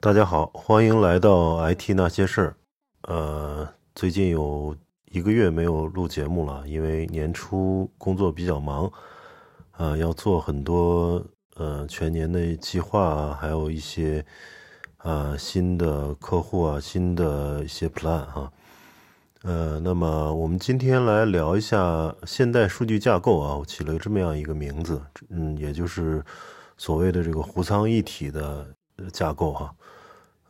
大家好，欢迎来到 IT 那些事儿。呃，最近有一个月没有录节目了，因为年初工作比较忙，啊，要做很多呃全年的计划啊，还有一些啊新的客户啊，新的一些 plan 哈。呃，那么我们今天来聊一下现代数据架构啊，我起了这么样一个名字，嗯，也就是所谓的这个湖仓一体的架构哈。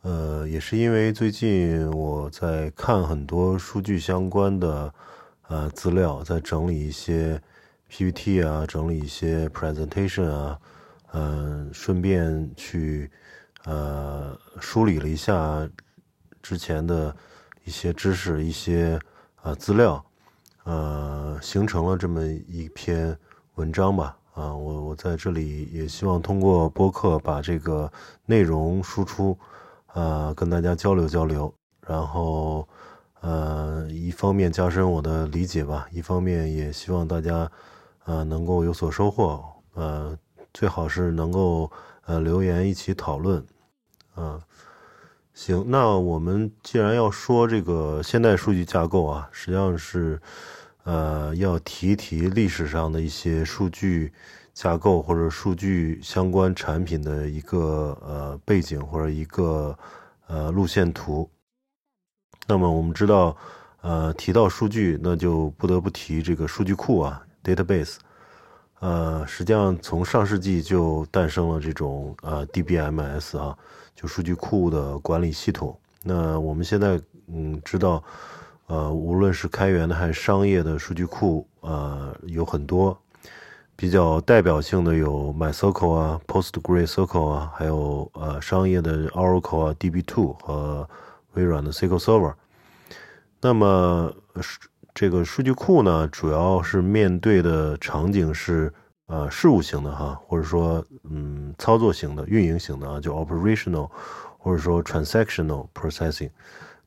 呃，也是因为最近我在看很多数据相关的呃资料，在整理一些 PPT 啊，整理一些 presentation 啊，嗯，顺便去呃梳理了一下之前的一些知识、一些啊资料，呃，形成了这么一篇文章吧。啊，我我在这里也希望通过播客把这个内容输出。呃，跟大家交流交流，然后，呃，一方面加深我的理解吧，一方面也希望大家，呃，能够有所收获，呃，最好是能够，呃，留言一起讨论，啊，行，那我们既然要说这个现代数据架构啊，实际上是，呃，要提一提历史上的一些数据。架构或者数据相关产品的一个呃背景或者一个呃路线图。那么我们知道，呃，提到数据，那就不得不提这个数据库啊，database。呃，实际上从上世纪就诞生了这种呃 DBMS 啊，就数据库的管理系统。那我们现在嗯知道，呃，无论是开源的还是商业的数据库，呃，有很多。比较代表性的有 MySQL 啊、PostgreSQL 啊，还有呃商业的 Oracle 啊、DB2 和微软的 SQL Server。那么这个数据库呢，主要是面对的场景是呃事务型的哈，或者说嗯操作型的、运营型的啊，就 operational 或者说 transactional processing。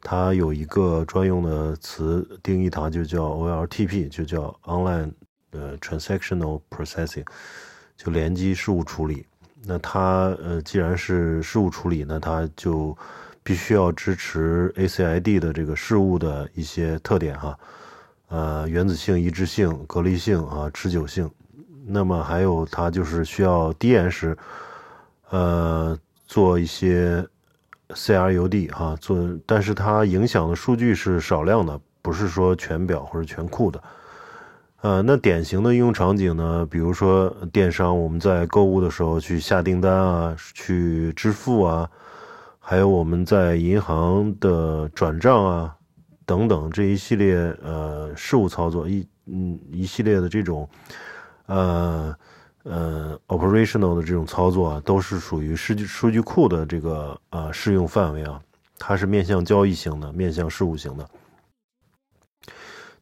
它有一个专用的词定义它，就叫 OLTP，就叫 online。呃，transactional processing 就联机事务处理。那它呃，既然是事务处理，那它就必须要支持 ACID 的这个事务的一些特点哈。呃，原子性、一致性、隔离性啊、持久性。那么还有它就是需要低延时，呃，做一些 CRUD 哈，做，但是它影响的数据是少量的，不是说全表或者全库的。呃，那典型的应用场景呢？比如说电商，我们在购物的时候去下订单啊，去支付啊，还有我们在银行的转账啊，等等这一系列呃事务操作一嗯一系列的这种呃呃 operational 的这种操作啊，都是属于数据数据库的这个啊适用范围啊，它是面向交易型的，面向事务型的。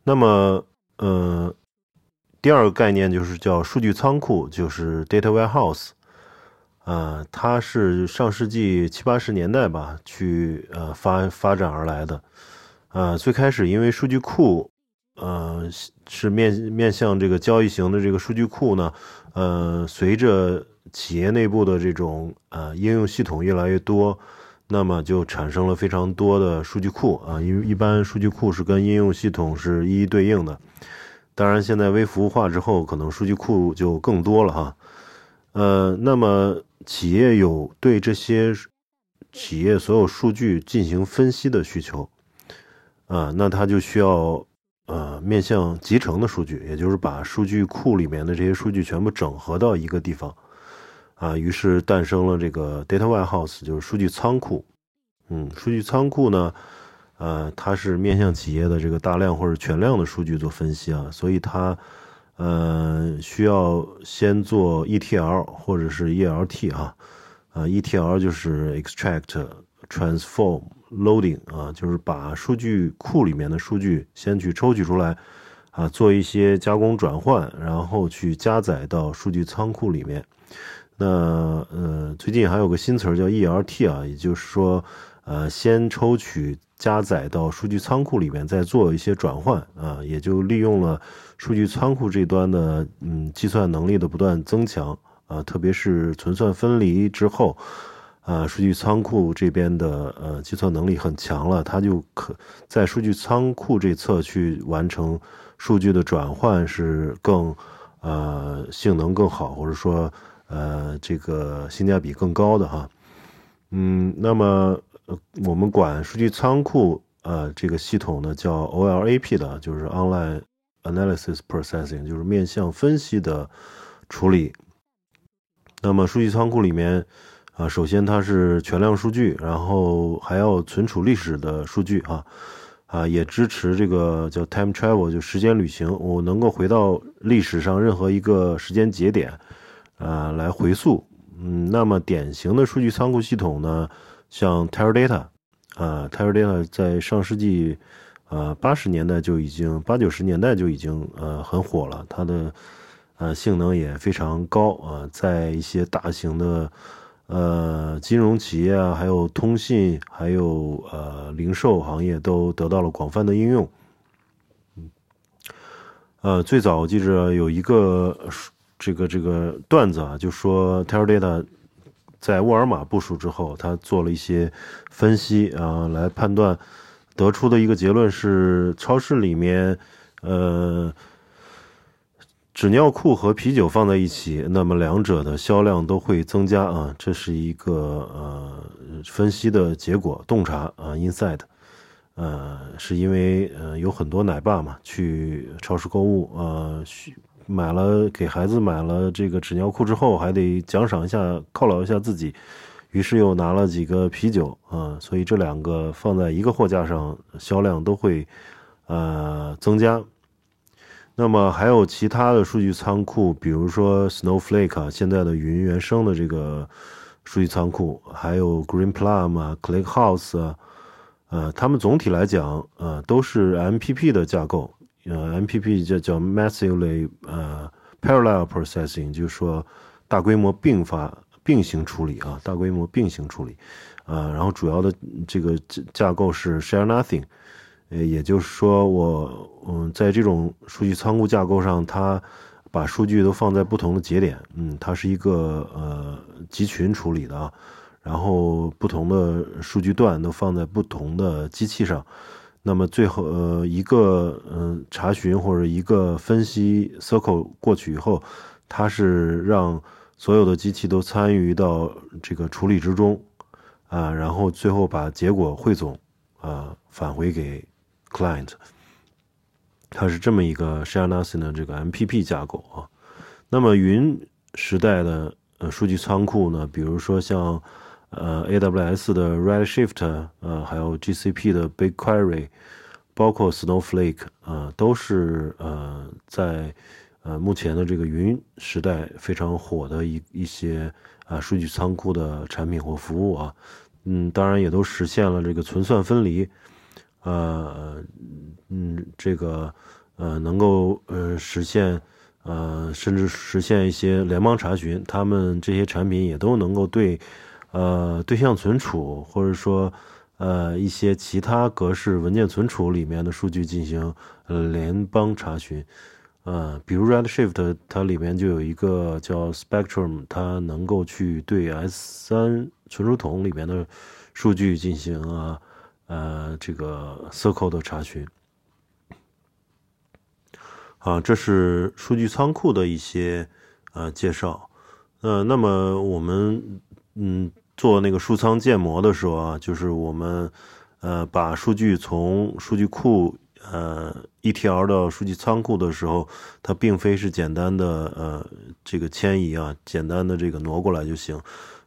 那么呃。第二个概念就是叫数据仓库，就是 data warehouse，啊，它是上世纪七八十年代吧，去呃发发展而来的，呃，最开始因为数据库，呃，是面面向这个交易型的这个数据库呢，呃，随着企业内部的这种呃应用系统越来越多，那么就产生了非常多的数据库啊，因为一般数据库是跟应用系统是一一对应的。当然，现在微服务化之后，可能数据库就更多了哈。呃，那么企业有对这些企业所有数据进行分析的需求，啊，那它就需要呃面向集成的数据，也就是把数据库里面的这些数据全部整合到一个地方，啊，于是诞生了这个 data warehouse，就是数据仓库。嗯，数据仓库呢？呃，它是面向企业的这个大量或者全量的数据做分析啊，所以它，呃，需要先做 ETL 或者是 ELT 啊，啊，ETL 就是 extract、transform、loading 啊，就是把数据库里面的数据先去抽取出来，啊，做一些加工转换，然后去加载到数据仓库里面。那呃，最近还有个新词儿叫 ELT 啊，也就是说，呃，先抽取。加载到数据仓库里面，再做一些转换啊，也就利用了数据仓库这端的嗯计算能力的不断增强啊，特别是存算分离之后，啊，数据仓库这边的呃计算能力很强了，它就可在数据仓库这侧去完成数据的转换是更呃性能更好，或者说呃这个性价比更高的哈。嗯，那么我们管数据仓库呃这个系统呢叫 OLAP 的，就是 Online Analysis Processing，就是面向分析的处理。那么数据仓库里面。啊，首先它是全量数据，然后还要存储历史的数据啊，啊，也支持这个叫 time travel，就时间旅行，我能够回到历史上任何一个时间节点，啊，来回溯。嗯，那么典型的数据仓库系统呢，像 Teradata，啊，Teradata 在上世纪，呃，八十年代就已经，八九十年代就已经呃很火了，它的呃性能也非常高啊，在一些大型的。呃，金融企业啊，还有通信，还有呃零售行业都得到了广泛的应用。呃，最早我记着有一个这个这个段子啊，就说 Teradata 在沃尔玛部署之后，他做了一些分析啊，来判断，得出的一个结论是，超市里面呃。纸尿裤和啤酒放在一起，那么两者的销量都会增加啊，这是一个呃分析的结果，洞察啊，inside，呃，是因为呃有很多奶爸嘛去超市购物呃，买了给孩子买了这个纸尿裤之后，还得奖赏一下犒劳一下自己，于是又拿了几个啤酒啊，所以这两个放在一个货架上，销量都会呃增加。那么还有其他的数据仓库，比如说 Snowflake 啊，现在的云原生的这个数据仓库，还有 Greenplum 啊、ClickHouse 啊，呃，他们总体来讲，呃，都是 MPP 的架构，呃，MPP 叫叫 Massively 呃 Parallel Processing，就是说大规模并发并行处理啊，大规模并行处理，啊，然后主要的这个架构是 Share Nothing。也就是说，我嗯，在这种数据仓库架构上，它把数据都放在不同的节点，嗯，它是一个呃集群处理的啊，然后不同的数据段都放在不同的机器上，那么最后呃一个嗯查询或者一个分析 circle 过去以后，它是让所有的机器都参与到这个处理之中啊，然后最后把结果汇总啊返回给。Client，它是这么一个 Share Nothing 的这个 MPP 架构啊。那么云时代的呃数据仓库呢，比如说像呃 AWS 的 Redshift，呃还有 GCP 的 BigQuery，包括 Snowflake 啊，都是呃在呃目前的这个云时代非常火的一一些啊数据仓库的产品或服务啊。嗯，当然也都实现了这个存算分离。呃，嗯，这个呃，能够呃实现呃，甚至实现一些联邦查询，他们这些产品也都能够对呃对象存储或者说呃一些其他格式文件存储里面的数据进行呃联邦查询。呃，比如 Redshift 它里面就有一个叫 Spectrum，它能够去对 S3 存储桶里面的数据进行啊。呃，这个 Circle 的查询，啊，这是数据仓库的一些呃介绍。呃，那么我们嗯做那个数仓建模的时候啊，就是我们呃把数据从数据库呃 ETL 到数据仓库的时候，它并非是简单的呃这个迁移啊，简单的这个挪过来就行。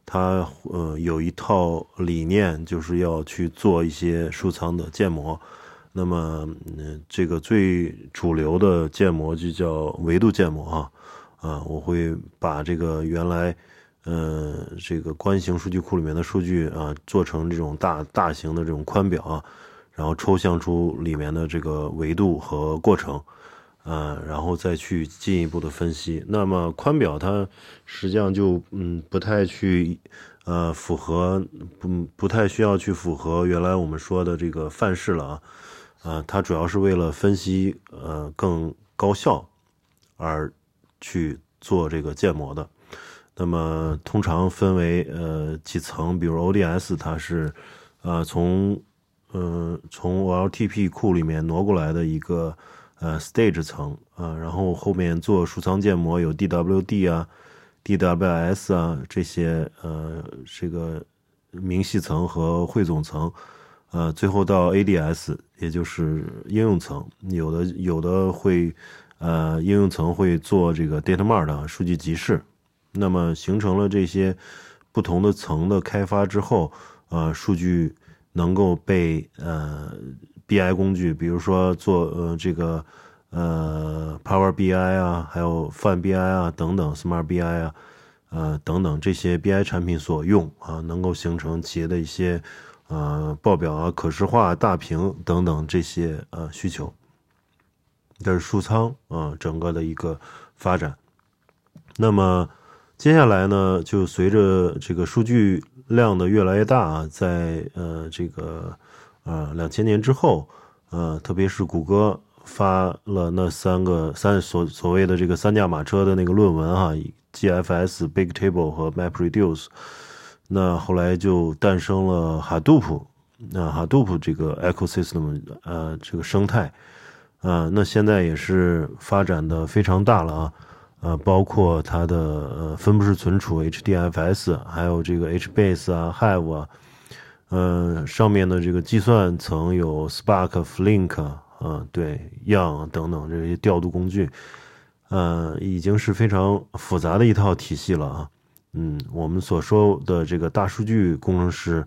它呃有一套理念，就是要去做一些数仓的建模。那么，嗯，这个最主流的建模就叫维度建模啊。啊，我会把这个原来，呃，这个关型数据库里面的数据啊，做成这种大大型的这种宽表啊，然后抽象出里面的这个维度和过程。呃，然后再去进一步的分析。那么宽表它实际上就嗯不太去呃符合不不太需要去符合原来我们说的这个范式了啊啊，它主要是为了分析呃更高效而去做这个建模的。那么通常分为呃几层，比如 ODS，它是呃从呃从 OLTP 库里面挪过来的一个呃 stage 层啊，然后后面做数仓建模有 DWD 啊、DWS 啊这些呃这个明细层和汇总层，呃最后到 ADS，也就是应用层，有的有的会呃应用层会做这个 Data Mart 数据集市。那么形成了这些不同的层的开发之后，呃，数据能够被呃 BI 工具，比如说做呃这个呃 Power BI 啊，还有泛 BI 啊等等，Smart BI 啊，呃等等这些 BI 产品所用啊，能够形成企业的一些呃报表啊、可视化、大屏等等这些呃需求。这是数仓啊整个的一个发展。那么。接下来呢，就随着这个数据量的越来越大啊，在呃这个呃两千年之后，呃特别是谷歌发了那三个三所所谓的这个三驾马车的那个论文啊，GFS、Big Table 和 MapReduce，那后来就诞生了 Hadoop，那 Hadoop 这个 ecosystem 呃这个生态，啊那现在也是发展的非常大了啊。呃，包括它的呃分布式存储 HDFS，还有这个 HBase 啊、Hive 啊，呃，上面的这个计算层有 Spark、Flink 啊，对，Yarn 等等这些调度工具，呃，已经是非常复杂的一套体系了啊。嗯，我们所说的这个大数据工程师，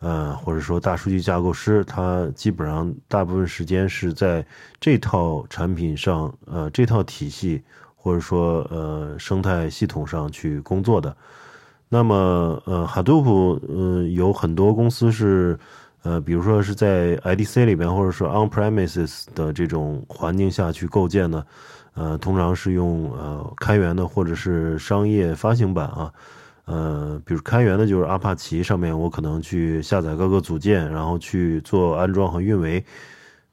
呃，或者说大数据架构师，他基本上大部分时间是在这套产品上，呃，这套体系。或者说，呃，生态系统上去工作的，那么，呃，Hadoop，呃，有很多公司是，呃，比如说是在 IDC 里边，或者说 on-premises 的这种环境下去构建的，呃，通常是用呃开源的或者是商业发行版啊，呃，比如开源的就是阿帕奇上面，我可能去下载各个组件，然后去做安装和运维。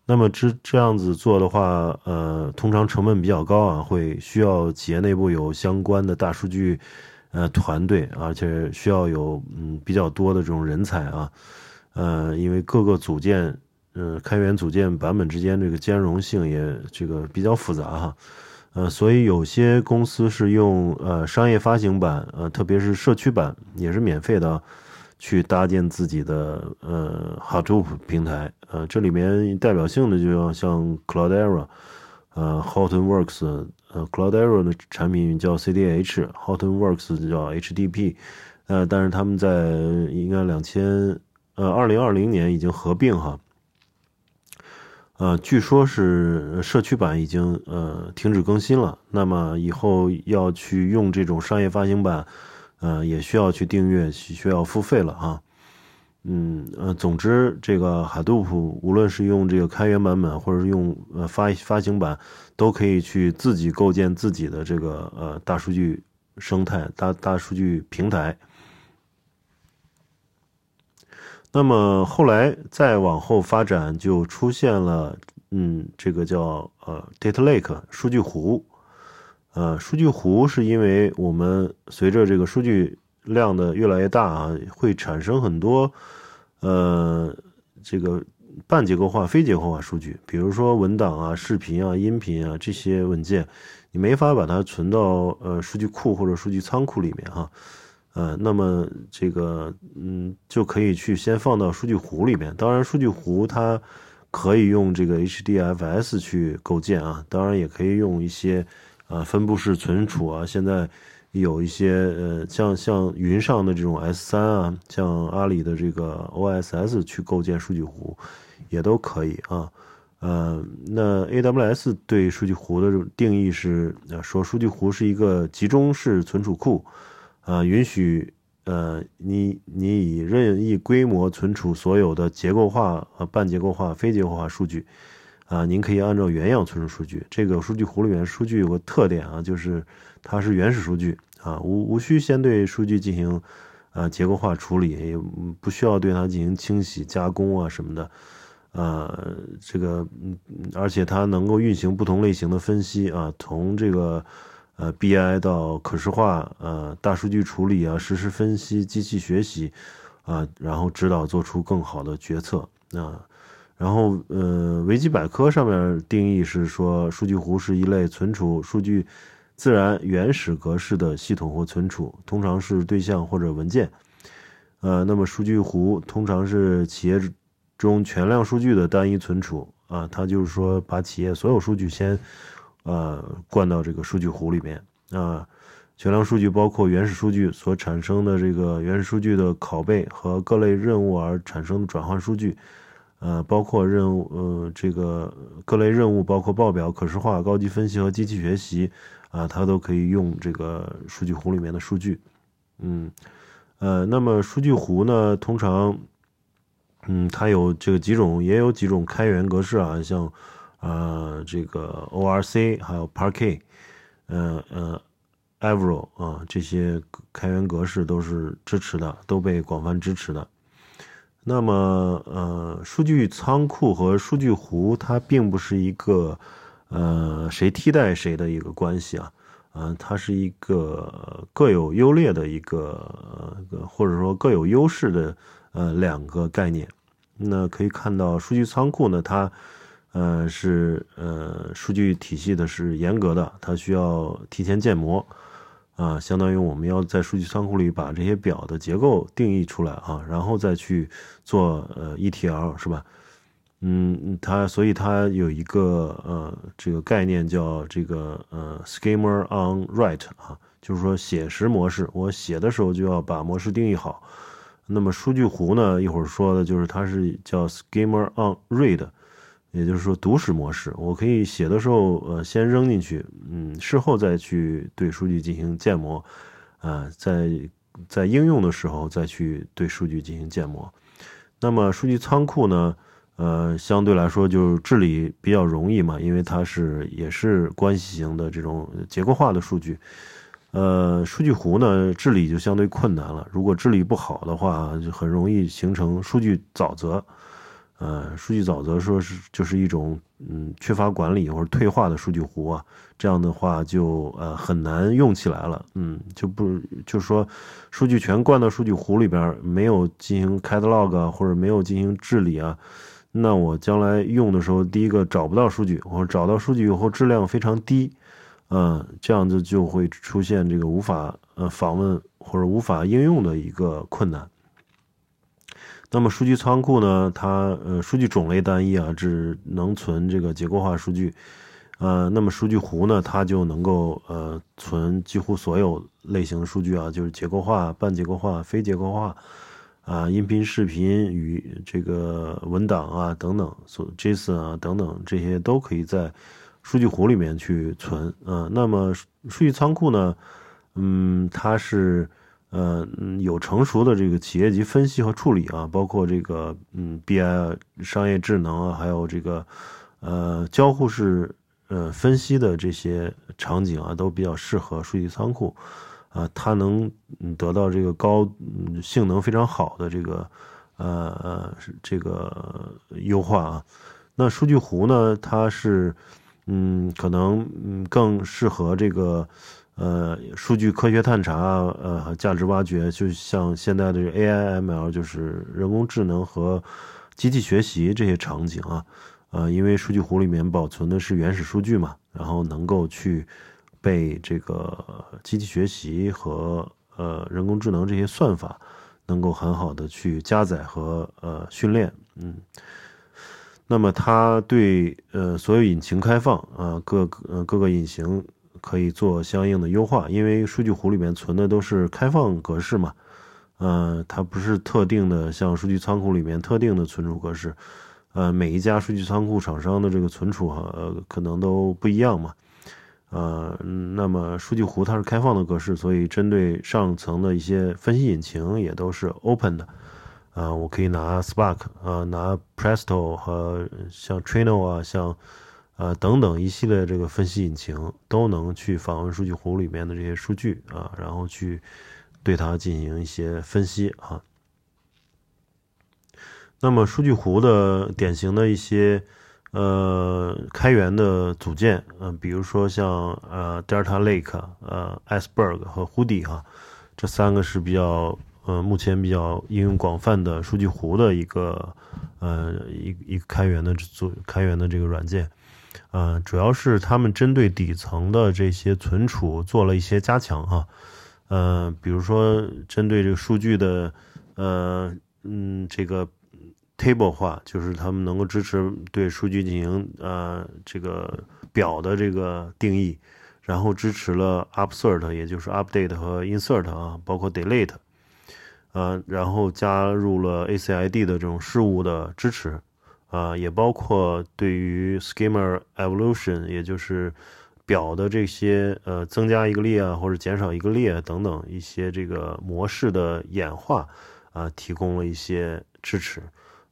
那么这这样子做的话，呃，通常成本比较高啊，会需要企业内部有相关的大数据，呃，团队，而且需要有嗯比较多的这种人才啊，呃，因为各个组件，呃，开源组件版本之间这个兼容性也这个比较复杂哈，呃，所以有些公司是用呃商业发行版，呃，特别是社区版也是免费的。去搭建自己的呃 Hadoop 平台，呃，这里面代表性的就要像 Cloudera，呃，Hortonworks，呃，Cloudera 的产品叫 CDH，Hortonworks 叫 HDP，呃，但是他们在应该两千呃二零二零年已经合并哈，呃，据说是社区版已经呃停止更新了，那么以后要去用这种商业发行版。呃，也需要去订阅，需要付费了啊。嗯呃，总之，这个 Hadoop 无论是用这个开源版本，或者是用呃发发行版，都可以去自己构建自己的这个呃大数据生态、大大数据平台。那么后来再往后发展，就出现了嗯，这个叫呃 Data Lake 数据湖。呃，数据湖是因为我们随着这个数据量的越来越大啊，会产生很多呃这个半结构化、非结构化数据，比如说文档啊、视频啊、音频啊这些文件，你没法把它存到呃数据库或者数据仓库里面哈，呃，那么这个嗯就可以去先放到数据湖里面。当然，数据湖它可以用这个 HDFS 去构建啊，当然也可以用一些。啊，分布式存储啊，现在有一些呃，像像云上的这种 S 三啊，像阿里的这个 OSS 去构建数据湖，也都可以啊。呃，那 AWS 对数据湖的定义是说，数据湖是一个集中式存储库，啊，允许呃你你以任意规模存储所有的结构化、呃半结构化、非结构化数据。啊，您可以按照原样存储数据。这个数据湖里面数据有个特点啊，就是它是原始数据啊，无无需先对数据进行啊结构化处理，也不需要对它进行清洗加工啊什么的。呃，这个嗯，而且它能够运行不同类型的分析啊，从这个呃，BI 到可视化，呃，大数据处理啊，实时分析，机器学习，啊，然后指导做出更好的决策啊。然后，呃，维基百科上面定义是说，数据湖是一类存储数据自然原始格式的系统或存储，通常是对象或者文件。呃，那么数据湖通常是企业中全量数据的单一存储啊，它就是说把企业所有数据先呃灌到这个数据湖里面啊。全量数据包括原始数据所产生的这个原始数据的拷贝和各类任务而产生的转换数据。呃，包括任务，呃，这个各类任务，包括报表、可视化、高级分析和机器学习，啊，它都可以用这个数据湖里面的数据。嗯，呃，那么数据湖呢，通常，嗯，它有这个几种，也有几种开源格式啊，像，呃，这个 ORC，还有 Parquet，呃呃，Avro 啊，这些开源格式都是支持的，都被广泛支持的。那么，呃，数据仓库和数据湖它并不是一个，呃，谁替代谁的一个关系啊，嗯，它是一个各有优劣的一个，或者说各有优势的，呃，两个概念。那可以看到，数据仓库呢，它，呃，是呃，数据体系的是严格的，它需要提前建模。啊，相当于我们要在数据仓库里把这些表的结构定义出来啊，然后再去做呃 ETL 是吧？嗯，它所以它有一个呃这个概念叫这个呃 Schema on Write 啊，就是说写实模式，我写的时候就要把模式定义好。那么数据湖呢，一会儿说的就是它是叫 Schema on Read。也就是说，读史模式，我可以写的时候，呃，先扔进去，嗯，事后再去对数据进行建模，啊，在在应用的时候再去对数据进行建模。那么数据仓库呢，呃，相对来说就治理比较容易嘛，因为它是也是关系型的这种结构化的数据。呃，数据湖呢治理就相对困难了，如果治理不好的话，就很容易形成数据沼泽。呃，数据沼泽说是就是一种嗯缺乏管理或者退化的数据湖啊，这样的话就呃很难用起来了，嗯，就不就说数据全灌到数据湖里边，没有进行 catalog，或者没有进行治理啊，那我将来用的时候，第一个找不到数据，或者找到数据以后质量非常低，嗯，这样子就会出现这个无法呃访问或者无法应用的一个困难。那么数据仓库呢？它呃数据种类单一啊，只能存这个结构化数据，呃，那么数据湖呢，它就能够呃存几乎所有类型的数据啊，就是结构化、半结构化、非结构化啊，音频、视频与这个文档啊等等，所 JSON 啊等等这些都可以在数据湖里面去存啊。那么数据仓库呢，嗯，它是。呃，有成熟的这个企业级分析和处理啊，包括这个嗯，BI 商业智能啊，还有这个呃交互式呃分析的这些场景啊，都比较适合数据仓库啊，它能得到这个高性能非常好的这个呃呃这个优化啊。那数据湖呢，它是嗯可能嗯更适合这个。呃，数据科学探查，呃，价值挖掘，就像现在的 AI、ML，就是人工智能和机器学习这些场景啊，呃，因为数据湖里面保存的是原始数据嘛，然后能够去被这个机器学习和呃人工智能这些算法能够很好的去加载和呃训练，嗯，那么它对呃所有引擎开放啊，各呃各个引擎。可以做相应的优化，因为数据湖里面存的都是开放格式嘛，呃，它不是特定的，像数据仓库里面特定的存储格式，呃，每一家数据仓库厂商的这个存储呃可能都不一样嘛，呃，那么数据湖它是开放的格式，所以针对上层的一些分析引擎也都是 open 的，啊，我可以拿 Spark 啊，拿 Presto 和像 Trino 啊，像。呃，等等一系列这个分析引擎都能去访问数据湖里面的这些数据啊，然后去对它进行一些分析啊。那么数据湖的典型的一些呃开源的组件，嗯，比如说像呃 Delta Lake、呃 Iceberg 和 Hoodie 哈，这三个是比较呃目前比较应用广泛的数据湖的一个呃一一个开源的组开源的这个软件，呃，主要是他们针对底层的这些存储做了一些加强哈，呃，比如说针对这个数据的呃嗯这个。table 化就是他们能够支持对数据进行呃这个表的这个定义，然后支持了 upsert，也就是 update 和 insert 啊，包括 delete，呃，然后加入了 ACID 的这种事务的支持，啊，也包括对于 schema evolution，也就是表的这些呃增加一个列啊或者减少一个列等等一些这个模式的演化啊，提供了一些支持。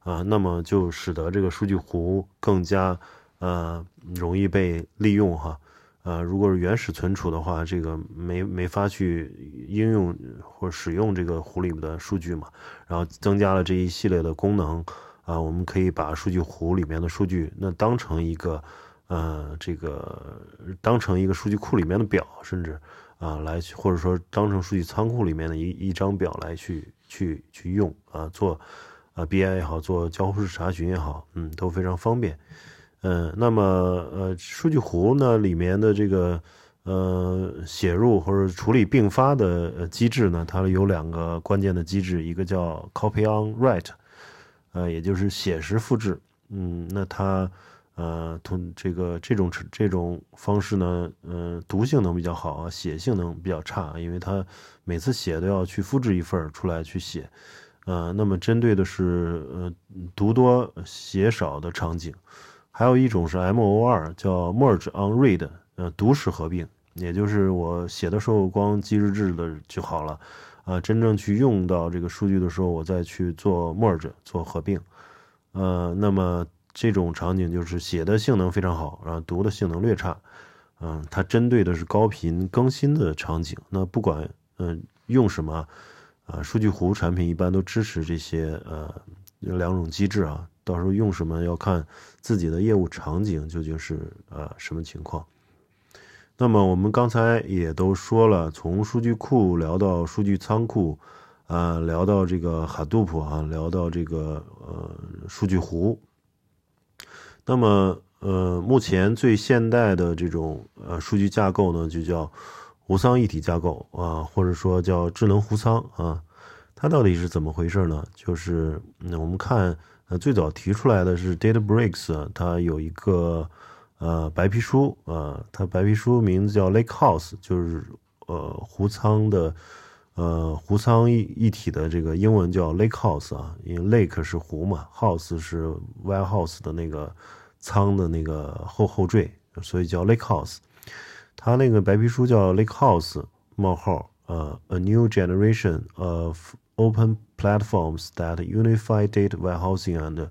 啊，那么就使得这个数据湖更加呃容易被利用哈。呃，如果是原始存储的话，这个没没法去应用或使用这个湖里面的数据嘛。然后增加了这一系列的功能啊，我们可以把数据湖里面的数据那当成一个呃这个当成一个数据库里面的表，甚至啊来或者说当成数据仓库里面的一一张表来去去去用啊做。啊，BI 也好，做交互式查询也好，嗯，都非常方便。嗯，那么呃，数据湖呢里面的这个呃写入或者处理并发的机制呢，它有两个关键的机制，一个叫 Copy on Write，呃，也就是写实复制。嗯，那它呃同这个这种这种方式呢，呃，读性能比较好啊，写性能比较差，因为它每次写都要去复制一份出来去写。呃，那么针对的是呃读多写少的场景，还有一种是 MOR 叫 Merge on Read，呃读时合并，也就是我写的时候光记日志的就好了，啊真正去用到这个数据的时候，我再去做 Merge 做合并，呃那么这种场景就是写的性能非常好，然后读的性能略差，嗯它针对的是高频更新的场景，那不管嗯用什么。啊，数据湖产品一般都支持这些呃两种机制啊，到时候用什么要看自己的业务场景究竟是呃什么情况。那么我们刚才也都说了，从数据库聊到数据仓库，啊，聊到这个 Hadoop 啊，聊到这个呃数据湖。那么呃，目前最现代的这种呃数据架构呢，就叫。湖仓一体架构啊，或者说叫智能湖仓啊，它到底是怎么回事呢？就是我们看，呃，最早提出来的是 DataBricks，它有一个呃白皮书啊，它白皮书名字叫 Lakehouse，就是呃湖仓的呃湖仓一一体的这个英文叫 Lakehouse 啊，因为 Lake 是湖嘛，House 是 Warehouse 的那个仓的那个后后缀，所以叫 Lakehouse。它那个白皮书叫 Lakehouse 冒号呃 A new generation of open platforms that unify data warehousing and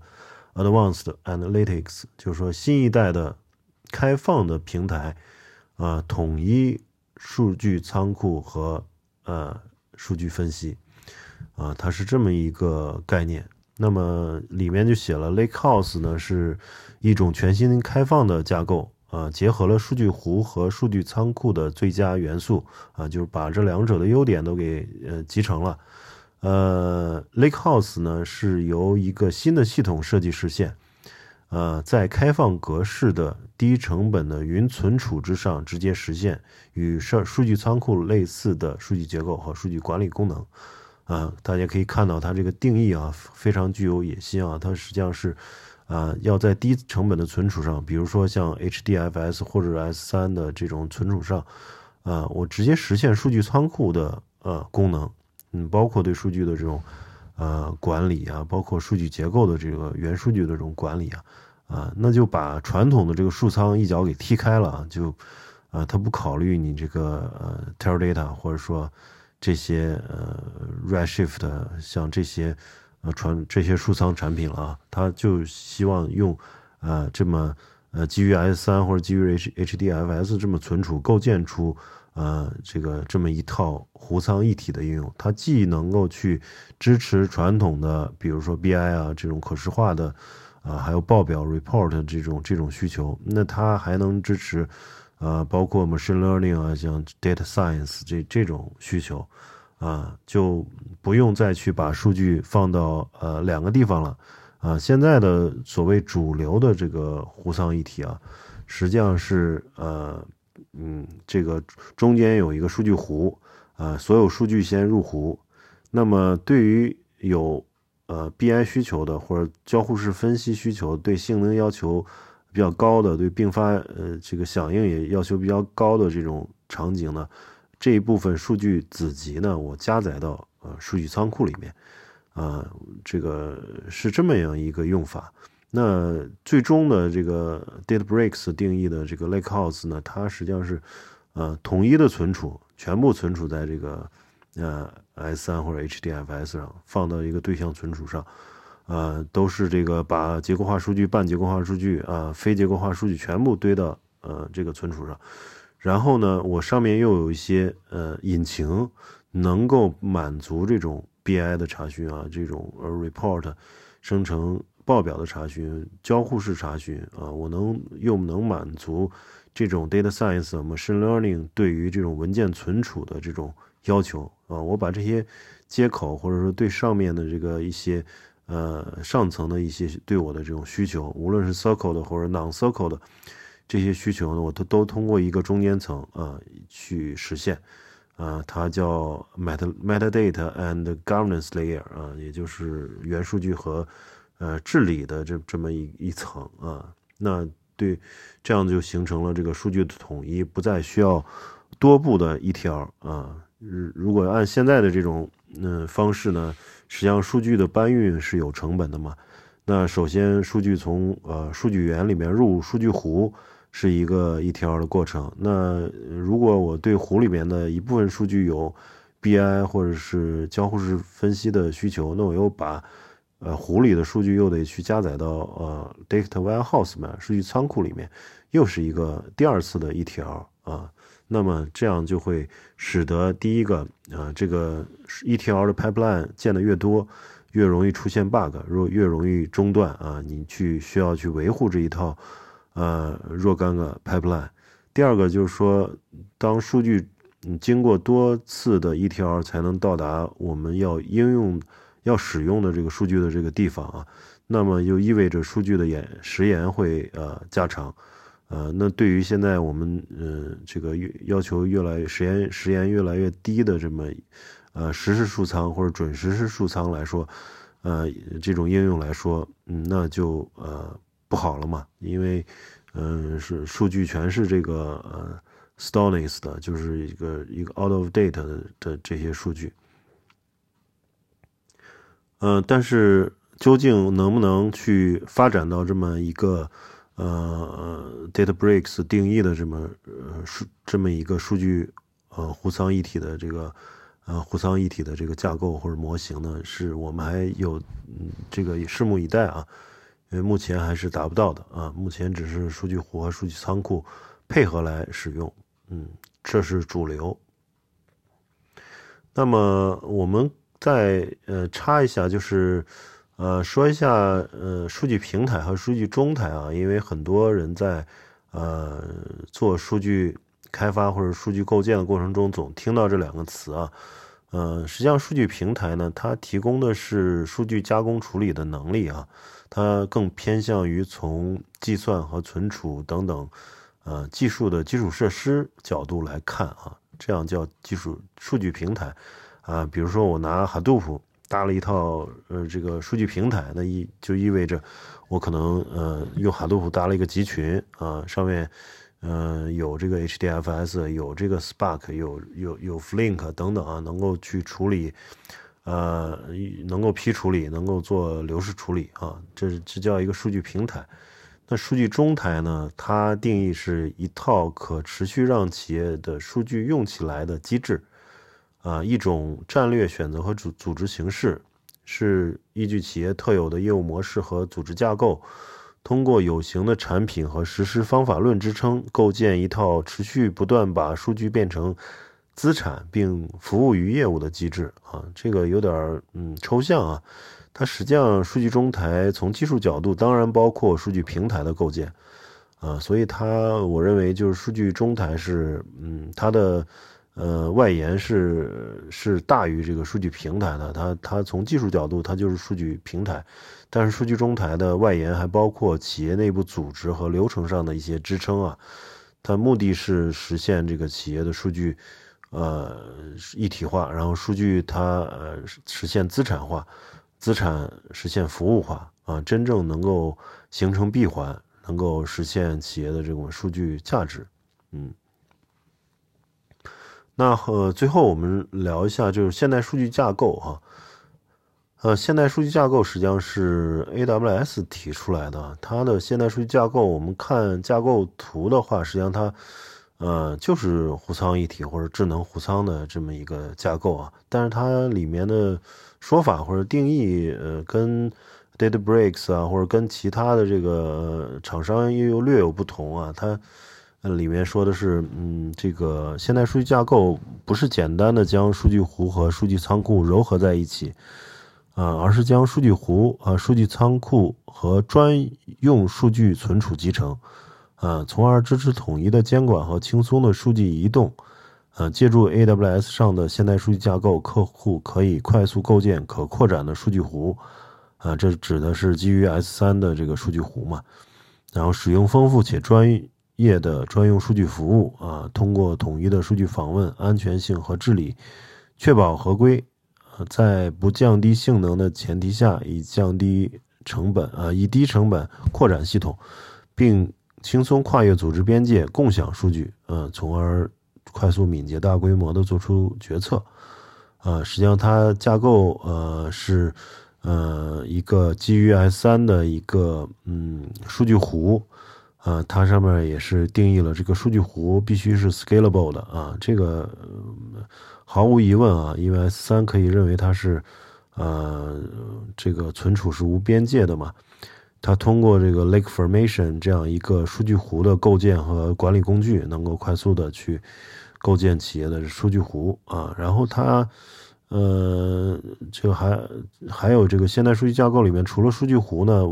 advanced analytics，就是说新一代的开放的平台啊，统一数据仓库和呃数据分析啊，它是这么一个概念。那么里面就写了 Lakehouse 呢是一种全新开放的架构。啊，结合了数据湖和数据仓库的最佳元素啊，就是把这两者的优点都给呃集成了。呃，Lakehouse 呢是由一个新的系统设计实现，呃，在开放格式的低成本的云存储之上直接实现与数数据仓库类似的数据结构和数据管理功能。啊，大家可以看到它这个定义啊，非常具有野心啊，它实际上是。啊，要在低成本的存储上，比如说像 HDFS 或者 S3 的这种存储上，啊，我直接实现数据仓库的呃功能，嗯，包括对数据的这种呃管理啊，包括数据结构的这个元数据的这种管理啊，啊，那就把传统的这个数仓一脚给踢开了，就啊，他不考虑你这个呃 Teradata 或者说这些呃 Redshift 像这些。呃，传这些数仓产品了啊，他就希望用，呃，这么呃基于 S 三或者基于 H HDFS 这么存储，构建出呃这个这么一套湖仓一体的应用。它既能够去支持传统的，比如说 BI 啊这种可视化的啊，还有报表 report 这种这种需求。那它还能支持，呃，包括 machine learning 啊，像 data science 这这种需求，啊，就不用再去把数据放到呃两个地方了。啊，现在的所谓主流的这个湖仓一体啊，实际上是呃，嗯，这个中间有一个数据湖，啊，所有数据先入湖。那么对于有呃 BI 需求的或者交互式分析需求，对性能要求比较高的，对并发呃这个响应也要求比较高的这种场景呢，这一部分数据子集呢，我加载到呃数据仓库里面。啊，这个是这么样一个用法。那最终的这个 DataBricks 定义的这个 Lakehouse 呢，它实际上是呃统一的存储，全部存储在这个呃 S3 或者 HDFS 上，放到一个对象存储上，呃，都是这个把结构化数据、半结构化数据啊、非结构化数据全部堆到呃这个存储上。然后呢，我上面又有一些呃引擎，能够满足这种。BI 的查询啊，这种呃 report 生成报表的查询、交互式查询啊，我能又能满足这种 data science、machine learning 对于这种文件存储的这种要求啊。我把这些接口或者说对上面的这个一些呃上层的一些对我的这种需求，无论是 circle 的或者 non circle 的这些需求呢，我都都通过一个中间层啊去实现。啊，它叫 meta metadata and governance layer 啊，也就是元数据和呃治理的这这么一一层啊。那对，这样就形成了这个数据的统一，不再需要多步的 ETL 啊。如果按现在的这种嗯方式呢，实际上数据的搬运是有成本的嘛。那首先数据从呃数据源里面入数据湖。是一个 ETL 的过程。那如果我对湖里面的一部分数据有 BI 或者是交互式分析的需求，那我又把呃湖里的数据又得去加载到呃 Data Warehouse 嘛数据仓库里面，又是一个第二次的 ETL 啊。那么这样就会使得第一个啊这个 ETL 的 pipeline 建的越多，越容易出现 bug，若越容易中断啊，你去需要去维护这一套。呃，若干个 pipeline。第二个就是说，当数据经过多次的 ETL 才能到达我们要应用、要使用的这个数据的这个地方啊，那么就意味着数据的延时延会呃加长。呃，那对于现在我们呃这个越要求越来时延时延越来越低的这么呃实时数仓或者准实时数仓来说，呃这种应用来说，嗯，那就呃。不好了嘛？因为，嗯，是数据全是这个呃 s t o n e s 的，就是一个一个 out of date 的的这些数据。嗯，但是究竟能不能去发展到这么一个呃 DataBricks 定义的这么呃数这么一个数据呃湖仓一体的这个呃湖仓一体的这个架构或者模型呢？是我们还有嗯这个拭目以待啊。因为目前还是达不到的啊，目前只是数据湖和数据仓库配合来使用，嗯，这是主流。那么我们再呃插一下，就是呃说一下呃数据平台和数据中台啊，因为很多人在呃做数据开发或者数据构建的过程中，总听到这两个词啊，呃，实际上数据平台呢，它提供的是数据加工处理的能力啊。它更偏向于从计算和存储等等，呃，技术的基础设施角度来看啊，这样叫技术数据平台，啊，比如说我拿 Hadoop 搭了一套呃这个数据平台，那意就意味着我可能呃用 Hadoop 搭了一个集群啊，上面呃有这个 HDFS，有这个 Spark，有有有 Flink 等等啊，能够去处理。呃，能够批处理，能够做流式处理啊，这这叫一个数据平台。那数据中台呢？它定义是一套可持续让企业的数据用起来的机制，啊，一种战略选择和组组织形式，是依据企业特有的业务模式和组织架构，通过有形的产品和实施方法论支撑，构建一套持续不断把数据变成。资产并服务于业务的机制啊，这个有点嗯抽象啊，它实际上数据中台从技术角度，当然包括数据平台的构建，啊，所以它我认为就是数据中台是，嗯，它的呃外延是是大于这个数据平台的，它它从技术角度它就是数据平台，但是数据中台的外延还包括企业内部组织和流程上的一些支撑啊，它目的是实现这个企业的数据呃一体化，然后数据它呃实现资产化。资产实现服务化啊，真正能够形成闭环，能够实现企业的这种数据价值。嗯，那呃，最后我们聊一下，就是现代数据架构哈。呃，现代数据架构实际上是 AWS 提出来的。它的现代数据架构，我们看架构图的话，实际上它呃就是湖仓一体或者智能湖仓的这么一个架构啊。但是它里面的说法或者定义，呃，跟 DataBricks 啊，或者跟其他的这个厂商又略有不同啊。它那里面说的是，嗯，这个现代数据架构不是简单的将数据湖和数据仓库糅合在一起，啊，而是将数据湖啊、数据仓库和专用数据存储集成，啊，从而支持统一的监管和轻松的数据移动。呃，借助 AWS 上的现代数据架构，客户可以快速构建可扩展的数据湖，啊，这指的是基于 S3 的这个数据湖嘛。然后使用丰富且专业的专用数据服务，啊，通过统一的数据访问、安全性和治理，确保合规，呃，在不降低性能的前提下，以降低成本，啊，以低成本扩展系统，并轻松跨越组织边界共享数据，呃，从而。快速敏捷、大规模的做出决策，呃，实际上它架构呃是呃一个基于 S 三的一个嗯数据湖，啊，它上面也是定义了这个数据湖必须是 scalable 的啊，这个毫无疑问啊，因为 S 三可以认为它是呃这个存储是无边界的嘛。它通过这个 Lake Formation 这样一个数据湖的构建和管理工具，能够快速的去构建企业的数据湖啊。然后它，呃，就还还有这个现代数据架构里面，除了数据湖呢，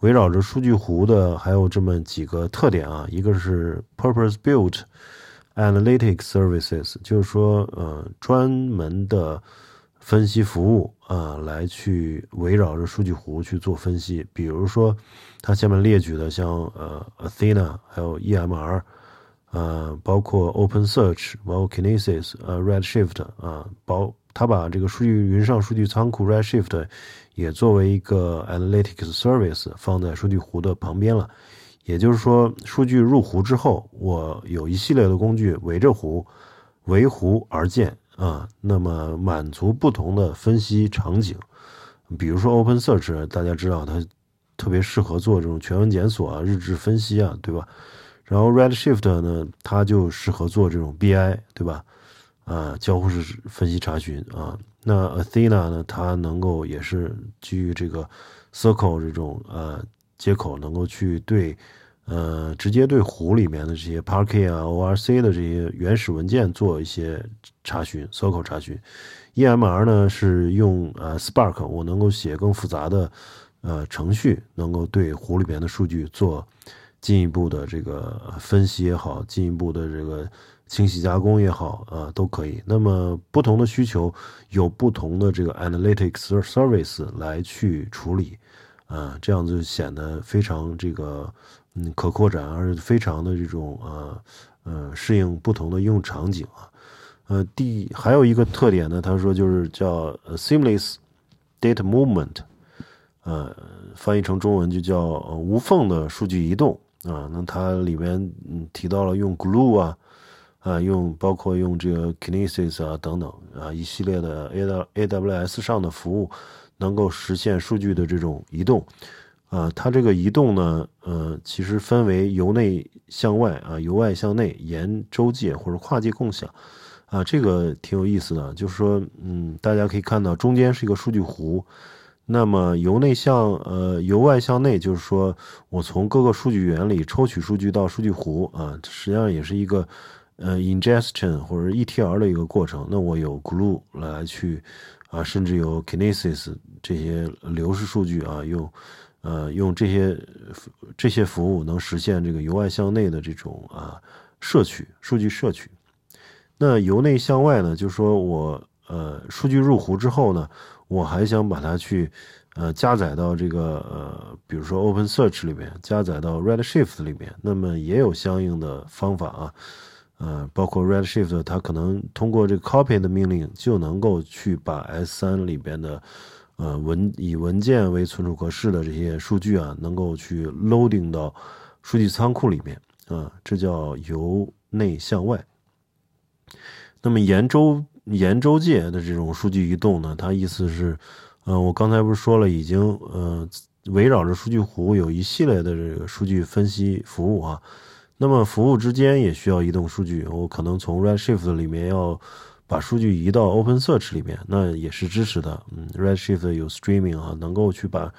围绕着数据湖的还有这么几个特点啊。一个是 Purpose Built Analytic Services，就是说，呃，专门的。分析服务啊，来去围绕着数据湖去做分析。比如说，它下面列举的像呃，Athena，还有 EMR，呃，包括 OpenSearch，包括 Kinesis，呃，Redshift 啊，包它把这个数据云上数据仓库 Redshift 也作为一个 Analytics Service 放在数据湖的旁边了。也就是说，数据入湖之后，我有一系列的工具围着湖，围湖而建。啊，那么满足不同的分析场景，比如说 Open Search，大家知道它特别适合做这种全文检索啊、日志分析啊，对吧？然后 Redshift 呢，它就适合做这种 BI，对吧？啊，交互式分析查询啊。那 Athena 呢，它能够也是基于这个 Circle 这种呃接口，能够去对。呃，直接对湖里面的这些 Parquet 啊、ORC 的这些原始文件做一些查询、Circle 查询。EMR 呢是用呃 Spark，我能够写更复杂的呃程序，能够对湖里边的数据做进一步的这个分析也好，进一步的这个清洗加工也好，啊都可以。那么不同的需求有不同的这个 Analytics Service 来去处理，啊，这样就显得非常这个。嗯，可扩展，而且非常的这种呃呃适应不同的应用场景啊。呃，第还有一个特点呢，他说就是叫 seamless data movement，呃，翻译成中文就叫无缝的数据移动啊。那它里面嗯提到了用 glue 啊啊，用包括用这个 Kinesis 啊等等啊一系列的 A A W S 上的服务，能够实现数据的这种移动。啊，它这个移动呢，呃，其实分为由内向外啊，由外向内，沿周界或者跨界共享，啊，这个挺有意思的。就是说，嗯，大家可以看到中间是一个数据湖，那么由内向，呃，由外向内，就是说我从各个数据源里抽取数据到数据湖啊，实际上也是一个呃 ingestion 或者 ETL 的一个过程。那我有 glue 来去。啊，甚至有 Kinesis 这些流式数据啊，用呃用这些这些服务能实现这个由外向内的这种啊摄取数据摄取。那由内向外呢，就是说我呃数据入湖之后呢，我还想把它去呃加载到这个呃比如说 Open Search 里面，加载到 Redshift 里面，那么也有相应的方法啊。呃，包括 Redshift，它可能通过这个 copy 的命令就能够去把 S3 里边的呃文以文件为存储格式的这些数据啊，能够去 loading 到数据仓库里面啊，这叫由内向外。那么沿周沿周界的这种数据移动呢，它意思是，呃，我刚才不是说了，已经呃围绕着数据湖有一系列的这个数据分析服务啊。那么服务之间也需要移动数据，我可能从 Redshift 里面要把数据移到 Open Search 里面，那也是支持的。嗯，Redshift 有 Streaming 啊，能够去把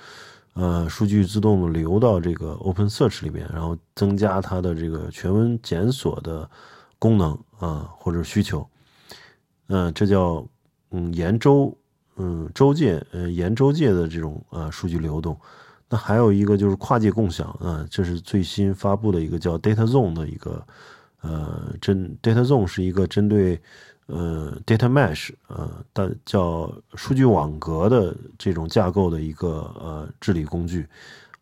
呃数据自动流到这个 Open Search 里面，然后增加它的这个全文检索的功能啊或者需求。嗯，这叫嗯沿周嗯周界呃沿周界的这种啊数据流动。那还有一个就是跨界共享啊，这是最新发布的一个叫 Data Zone 的一个，呃，针 Data Zone 是一个针对呃 Data Mesh 呃的叫数据网格的这种架构的一个呃治理工具，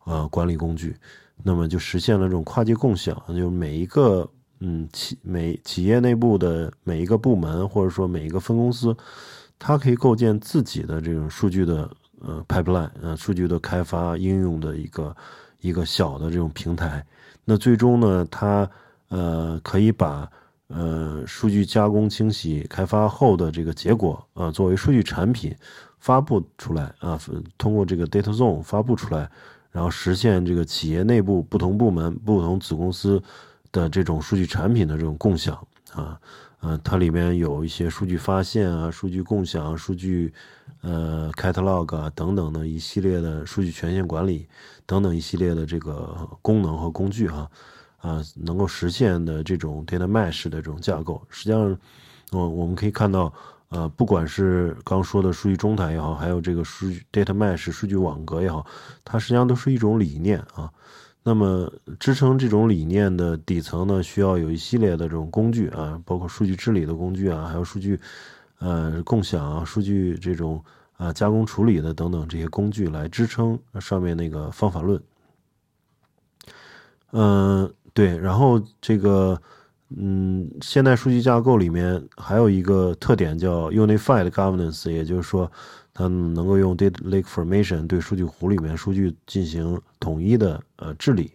呃管理工具，那么就实现了这种跨界共享，就是每一个嗯企每企业内部的每一个部门或者说每一个分公司，它可以构建自己的这种数据的。呃，pipeline，呃，数据的开发应用的一个一个小的这种平台，那最终呢，它呃可以把呃数据加工、清洗、开发后的这个结果啊，作为数据产品发布出来啊，通过这个 Data Zone 发布出来，然后实现这个企业内部不同部门、不同子公司的这种数据产品的这种共享啊。嗯，它里面有一些数据发现啊、数据共享、数据呃 catalog 啊等等的一系列的数据权限管理等等一系列的这个功能和工具哈啊，能够实现的这种 data mesh 的这种架构，实际上，我我们可以看到，呃，不管是刚说的数据中台也好，还有这个数据 data mesh 数据网格也好，它实际上都是一种理念啊。那么，支撑这种理念的底层呢，需要有一系列的这种工具啊，包括数据治理的工具啊，还有数据，呃，共享，数据这种啊加工处理的等等这些工具来支撑上面那个方法论。嗯，对，然后这个，嗯，现代数据架构里面还有一个特点叫 Unified Governance，也就是说。它能够用 data lake formation 对数据湖里面数据进行统一的呃治理，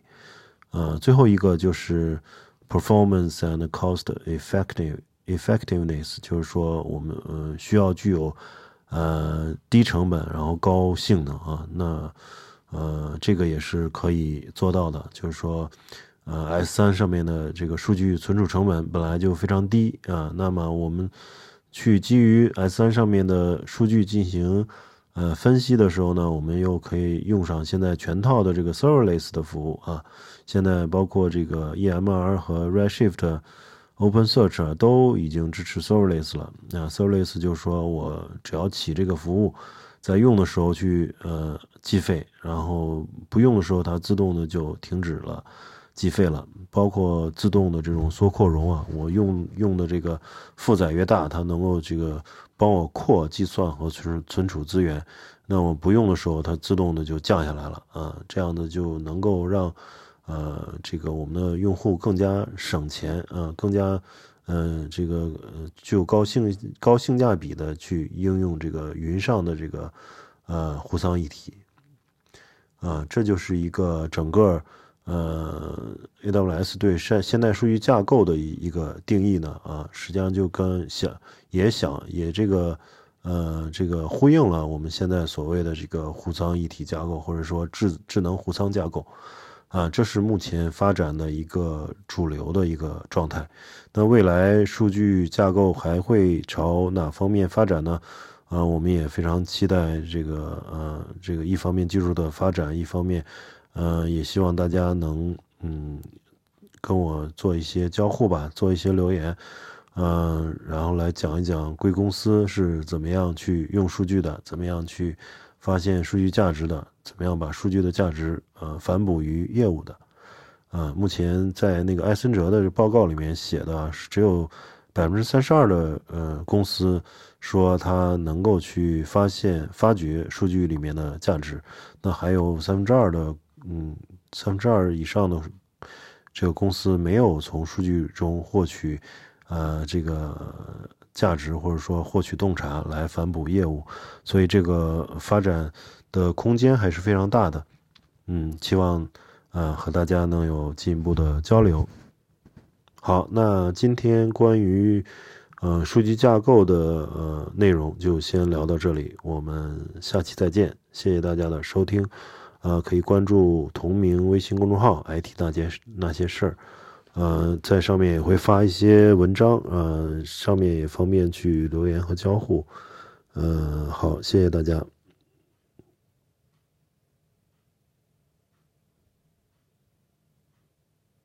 呃，最后一个就是 performance and cost effective effectiveness，就是说我们呃需要具有呃低成本然后高性能啊，那呃这个也是可以做到的，就是说呃 S 三上面的这个数据存储成本本来就非常低啊，那么我们。去基于 S3 上面的数据进行呃分析的时候呢，我们又可以用上现在全套的这个 Serverless 的服务啊。现在包括这个 EMR 和 Redshift、Open Search 都已经支持 Serverless 了。那 Serverless 就是说我只要起这个服务，在用的时候去呃计费，然后不用的时候它自动的就停止了。计费了，包括自动的这种缩扩容啊，我用用的这个负载越大，它能够这个帮我扩计算和存存储资源。那我不用的时候，它自动的就降下来了啊，这样的就能够让呃这个我们的用户更加省钱啊，更加呃这个具有高性高性价比的去应用这个云上的这个呃互仓一体啊，这就是一个整个。呃，AWS 对现现代数据架构的一一个定义呢，啊，实际上就跟想也想也这个呃这个呼应了我们现在所谓的这个互仓一体架构，或者说智智能互仓架构，啊，这是目前发展的一个主流的一个状态。那未来数据架构还会朝哪方面发展呢？啊，我们也非常期待这个呃这个一方面技术的发展，一方面。呃，也希望大家能嗯跟我做一些交互吧，做一些留言，呃，然后来讲一讲贵公司是怎么样去用数据的，怎么样去发现数据价值的，怎么样把数据的价值呃反哺于业务的。呃，目前在那个艾森哲的报告里面写的只有百分之三十二的呃公司说它能够去发现发掘数据里面的价值，那还有三分之二的嗯三分之二以上的这个公司没有从数据中获取呃这个价值或者说获取洞察来反哺业务，所以这个发展的空间还是非常大的。嗯，期望。啊，和大家能有进一步的交流。好，那今天关于呃数据架构的呃内容就先聊到这里，我们下期再见，谢谢大家的收听。呃，可以关注同名微信公众号 “IT 那件那些事儿”，呃，在上面也会发一些文章，呃，上面也方便去留言和交互。嗯，好，谢谢大家。